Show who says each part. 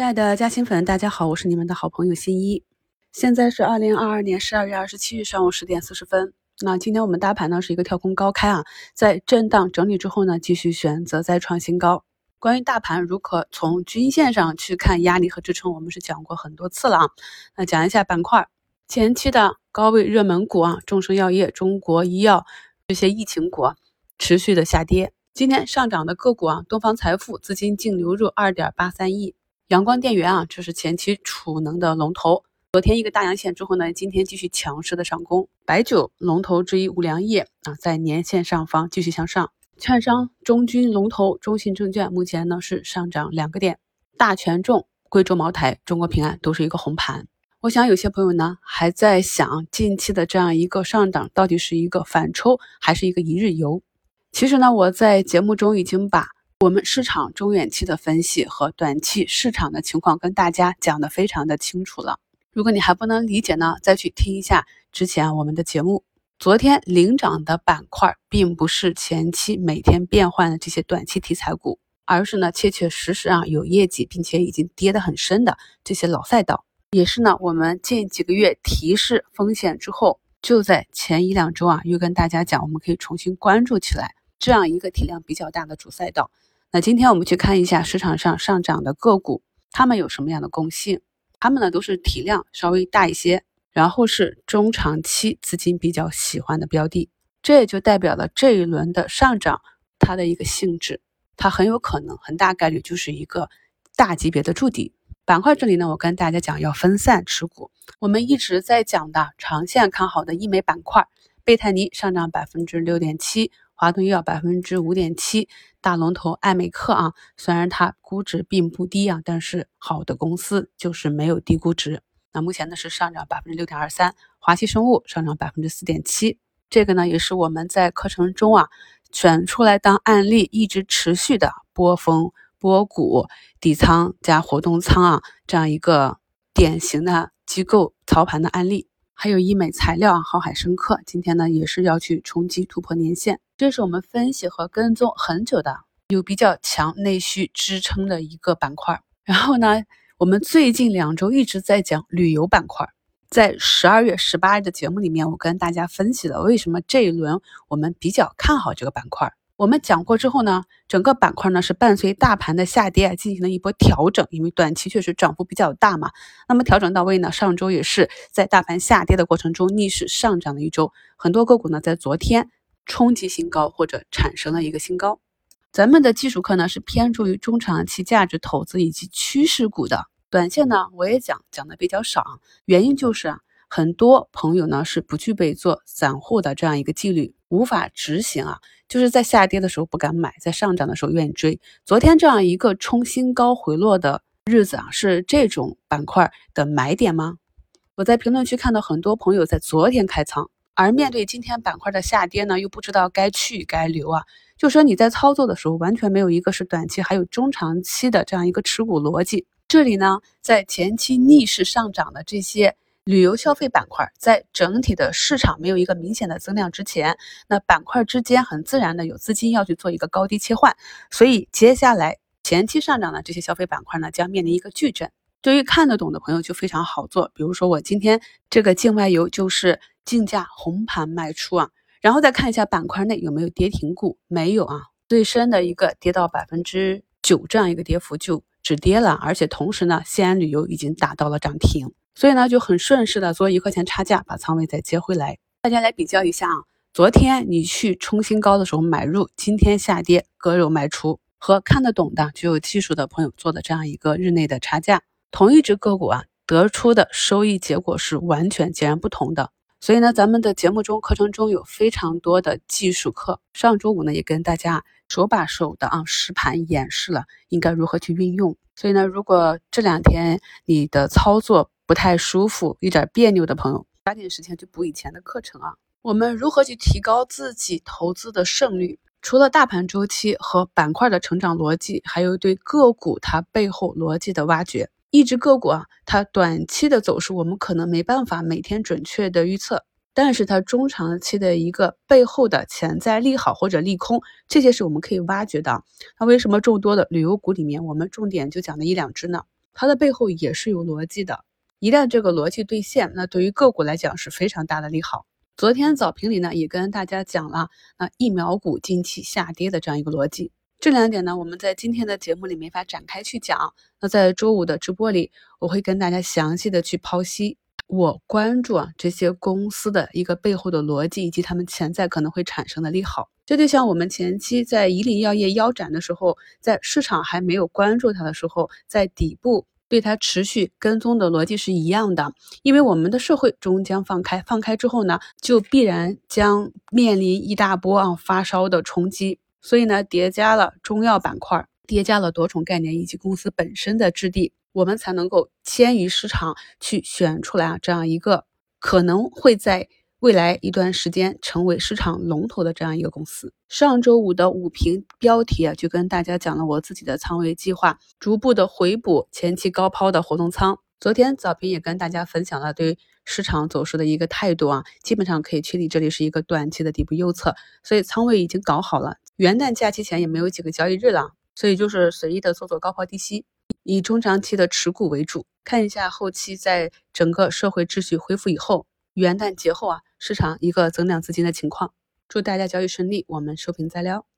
Speaker 1: 亲爱的嘉兴粉，大家好，我是你们的好朋友新一。现在是二零二二年十二月二十七日上午十点四十分。那今天我们大盘呢是一个跳空高开啊，在震荡整理之后呢，继续选择再创新高。关于大盘如何从均线上去看压力和支撑，我们是讲过很多次了啊。那讲一下板块，前期的高位热门股啊，众生药业、中国医药这些疫情股啊持续的下跌。今天上涨的个股啊，东方财富资金净流入二点八三亿。阳光电源啊，这是前期储能的龙头。昨天一个大阳线之后呢，今天继续强势的上攻。白酒龙头之一五粮液啊，在年线上方继续向上。券商中军龙头中信证券目前呢是上涨两个点。大权重、贵州茅台、中国平安都是一个红盘。我想有些朋友呢还在想，近期的这样一个上涨到底是一个反抽还是一个一日游？其实呢，我在节目中已经把。我们市场中远期的分析和短期市场的情况跟大家讲的非常的清楚了。如果你还不能理解呢，再去听一下之前我们的节目。昨天领涨的板块，并不是前期每天变换的这些短期题材股，而是呢切切实实啊有业绩并且已经跌得很深的这些老赛道，也是呢我们近几个月提示风险之后，就在前一两周啊又跟大家讲，我们可以重新关注起来这样一个体量比较大的主赛道。那今天我们去看一下市场上上涨的个股，它们有什么样的共性？它们呢都是体量稍微大一些，然后是中长期资金比较喜欢的标的，这也就代表了这一轮的上涨它的一个性质，它很有可能很大概率就是一个大级别的筑底板块。这里呢，我跟大家讲要分散持股，我们一直在讲的长线看好的医美板块，贝泰尼上涨百分之六点七。华东医药百分之五点七，大龙头爱美克啊，虽然它估值并不低啊，但是好的公司就是没有低估值。那目前呢是上涨百分之六点二三，华西生物上涨百分之四点七，这个呢也是我们在课程中啊选出来当案例，一直持续的波峰波谷底仓加活动仓啊这样一个典型的机构操盘的案例。还有医美材料啊，浩海生科今天呢也是要去冲击突破年线，这是我们分析和跟踪很久的，有比较强内需支撑的一个板块。然后呢，我们最近两周一直在讲旅游板块，在十二月十八日的节目里面，我跟大家分析了为什么这一轮我们比较看好这个板块。我们讲过之后呢，整个板块呢是伴随大盘的下跌啊进行了一波调整，因为短期确实涨幅比较大嘛。那么调整到位呢，上周也是在大盘下跌的过程中逆势上涨了一周，很多个股呢在昨天冲击新高或者产生了一个新高。咱们的技术课呢是偏重于中长期价值投资以及趋势股的，短线呢我也讲讲的比较少，原因就是。很多朋友呢是不具备做散户的这样一个纪律，无法执行啊，就是在下跌的时候不敢买，在上涨的时候愿意追。昨天这样一个冲新高回落的日子啊，是这种板块的买点吗？我在评论区看到很多朋友在昨天开仓，而面对今天板块的下跌呢，又不知道该去该留啊，就说你在操作的时候完全没有一个是短期，还有中长期的这样一个持股逻辑。这里呢，在前期逆势上涨的这些。旅游消费板块在整体的市场没有一个明显的增量之前，那板块之间很自然的有资金要去做一个高低切换，所以接下来前期上涨的这些消费板块呢，将面临一个巨震。对于看得懂的朋友就非常好做，比如说我今天这个境外游就是竞价红盘卖出啊，然后再看一下板块内有没有跌停股，没有啊，最深的一个跌到百分之九这样一个跌幅就止跌了，而且同时呢，西安旅游已经达到了涨停。所以呢，就很顺势的做一块钱差价，把仓位再接回来。大家来比较一下啊，昨天你去冲新高的时候买入，今天下跌割肉卖出，和看得懂的、具有技术的朋友做的这样一个日内的差价，同一只个股啊，得出的收益结果是完全截然不同的。所以呢，咱们的节目中课程中有非常多的技术课，上周五呢也跟大家手把手的啊实盘演示了应该如何去运用。所以呢，如果这两天你的操作，不太舒服、有点别扭的朋友，抓紧时间去补以前的课程啊！我们如何去提高自己投资的胜率？除了大盘周期和板块的成长逻辑，还有对个股它背后逻辑的挖掘。一只个股啊，它短期的走势我们可能没办法每天准确的预测，但是它中长期的一个背后的潜在利好或者利空，这些是我们可以挖掘的。那为什么众多的旅游股里面，我们重点就讲了一两只呢？它的背后也是有逻辑的。一旦这个逻辑兑现，那对于个股来讲是非常大的利好。昨天早评里呢也跟大家讲了，那疫苗股近期下跌的这样一个逻辑。这两点呢，我们在今天的节目里没法展开去讲。那在周五的直播里，我会跟大家详细的去剖析我关注啊这些公司的一个背后的逻辑，以及他们潜在可能会产生的利好。这就像我们前期在以岭药业腰斩的时候，在市场还没有关注它的时候，在底部。对它持续跟踪的逻辑是一样的，因为我们的社会终将放开，放开之后呢，就必然将面临一大波啊发烧的冲击，所以呢，叠加了中药板块，叠加了多重概念以及公司本身的质地，我们才能够迁移市场去选出来啊这样一个可能会在。未来一段时间成为市场龙头的这样一个公司。上周五的五评标题啊，就跟大家讲了我自己的仓位计划，逐步的回补前期高抛的活动仓。昨天早评也跟大家分享了对市场走势的一个态度啊，基本上可以确定这里是一个短期的底部右侧，所以仓位已经搞好了。元旦假期前也没有几个交易日了，所以就是随意的做做高抛低吸，以中长期的持股为主，看一下后期在整个社会秩序恢复以后。元旦节后啊，市场一个增量资金的情况。祝大家交易顺利，我们收评再聊。